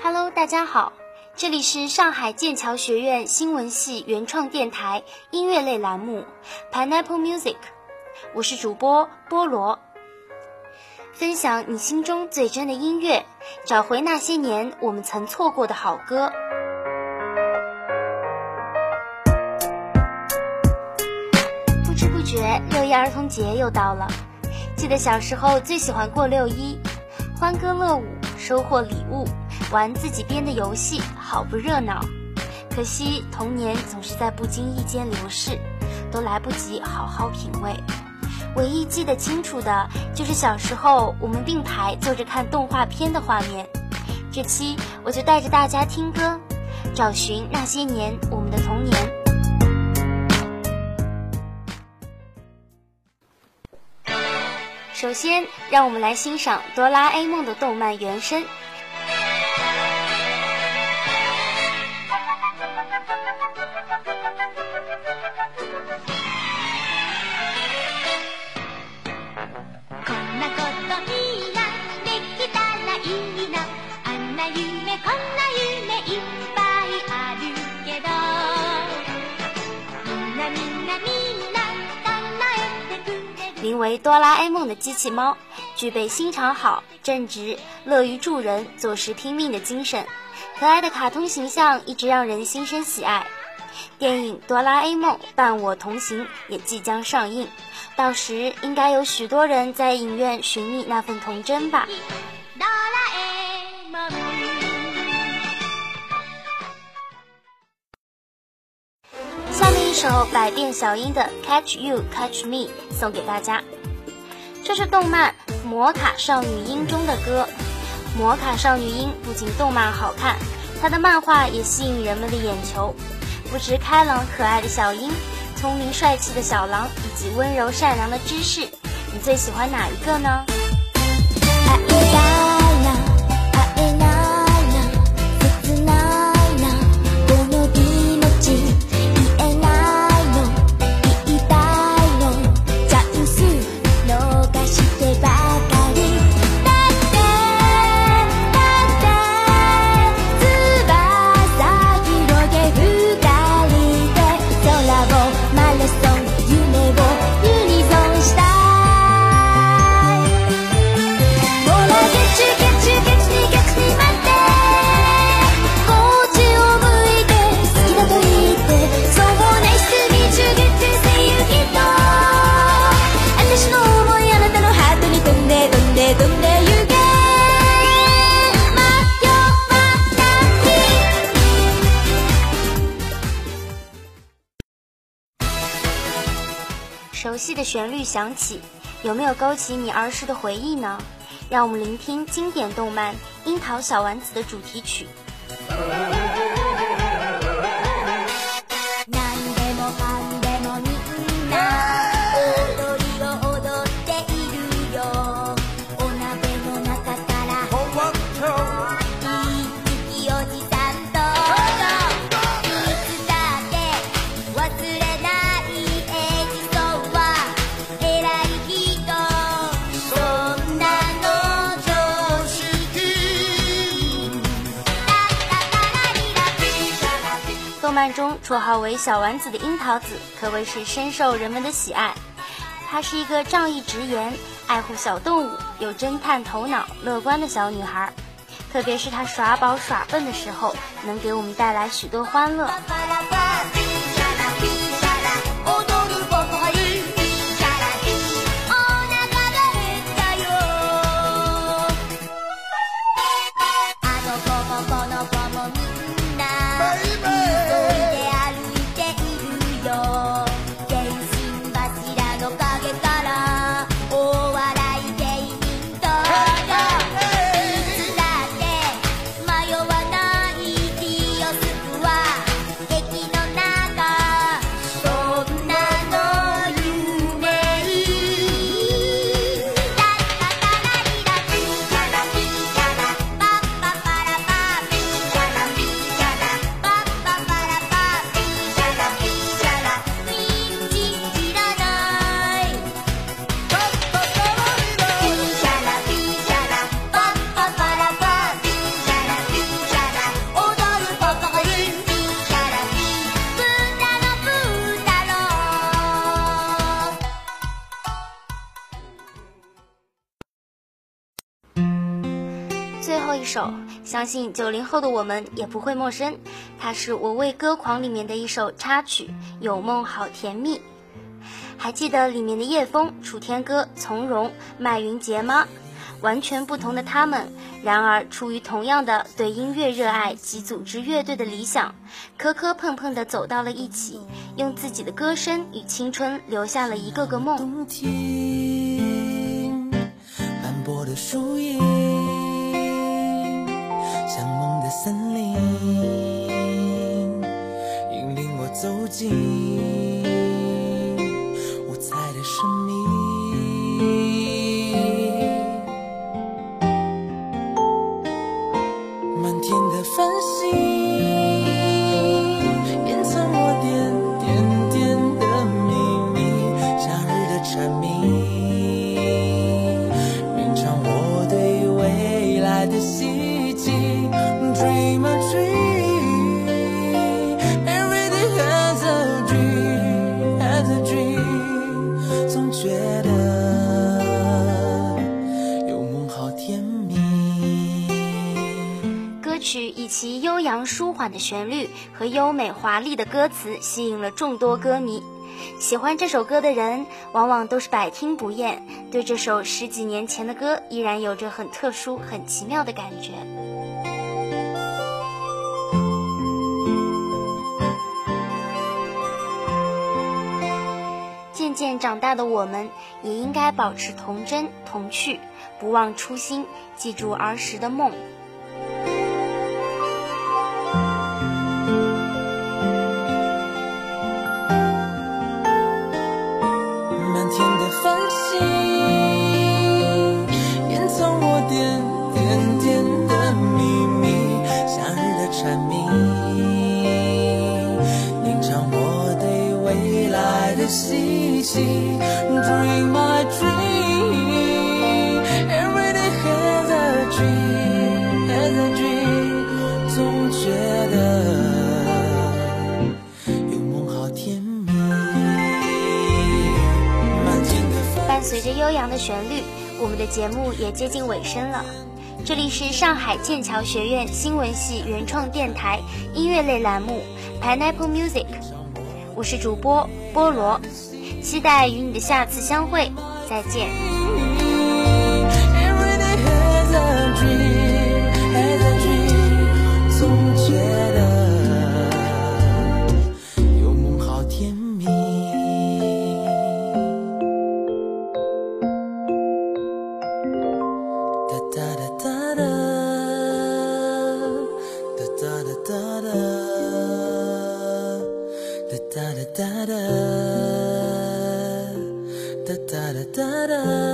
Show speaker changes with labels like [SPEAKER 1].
[SPEAKER 1] Hello，大家好，这里是上海剑桥学院新闻系原创电台音乐类栏目 Pineapple Music，我是主播菠萝，分享你心中最真的音乐，找回那些年我们曾错过的好歌。不知不觉，六一儿童节又到了，记得小时候最喜欢过六一，欢歌乐舞，收获礼物。玩自己编的游戏，好不热闹。可惜童年总是在不经意间流逝，都来不及好好品味。唯一记得清楚的，就是小时候我们并排坐着看动画片的画面。这期我就带着大家听歌，找寻那些年我们的童年。首先，让我们来欣赏《哆啦 A 梦》的动漫原声。名为哆啦 A 梦的机器猫，具备心肠好、正直、乐于助人、做事拼命的精神。可爱的卡通形象一直让人心生喜爱。电影《哆啦 A 梦伴我同行》也即将上映，到时应该有许多人在影院寻觅那份童真吧。首百变小樱的《Catch You Catch Me》送给大家。这是动漫《魔卡少女樱》中的歌。魔卡少女樱不仅动漫好看，它的漫画也吸引人们的眼球。不知开朗可爱的小樱，聪明帅气的小狼，以及温柔善良的芝士，你最喜欢哪一个呢？熟悉的旋律响起，有没有勾起你儿时的回忆呢？让我们聆听经典动漫《樱桃小丸子》的主题曲。动漫中绰号为小丸子的樱桃子可谓是深受人们的喜爱。她是一个仗义直言、爱护小动物、有侦探头脑、乐观的小女孩。特别是她耍宝耍笨的时候，能给我们带来许多欢乐。首，相信九零后的我们也不会陌生，它是《我为歌狂》里面的一首插曲，《有梦好甜蜜》。还记得里面的叶枫、楚天歌、从容、麦云杰吗？完全不同的他们，然而出于同样的对音乐热爱及组织乐队的理想，磕磕碰碰的走到了一起，用自己的歌声与青春留下了一个个梦。
[SPEAKER 2] 蝉鸣，歌唱我对未来的希冀。dream a dream，everyday has a dream，has a dream。总觉得有梦好甜蜜。
[SPEAKER 1] 歌曲以其悠扬舒缓的旋律和优美华丽的歌词吸引了众多歌迷。喜欢这首歌的人，往往都是百听不厌，对这首十几年前的歌依然有着很特殊、很奇妙的感觉。渐渐长大的我们，也应该保持童真童趣，不忘初心，记住儿时的梦。
[SPEAKER 2] 繁星，掩藏我点点点的秘密；夏日的蝉鸣，吟唱我对未来的希冀。
[SPEAKER 1] 着悠扬的旋律，我们的节目也接近尾声了。这里是上海剑桥学院新闻系原创电台音乐类栏目 Pineapple Music，我是主播菠萝，期待与你的下次相会，再见。
[SPEAKER 2] Da da da da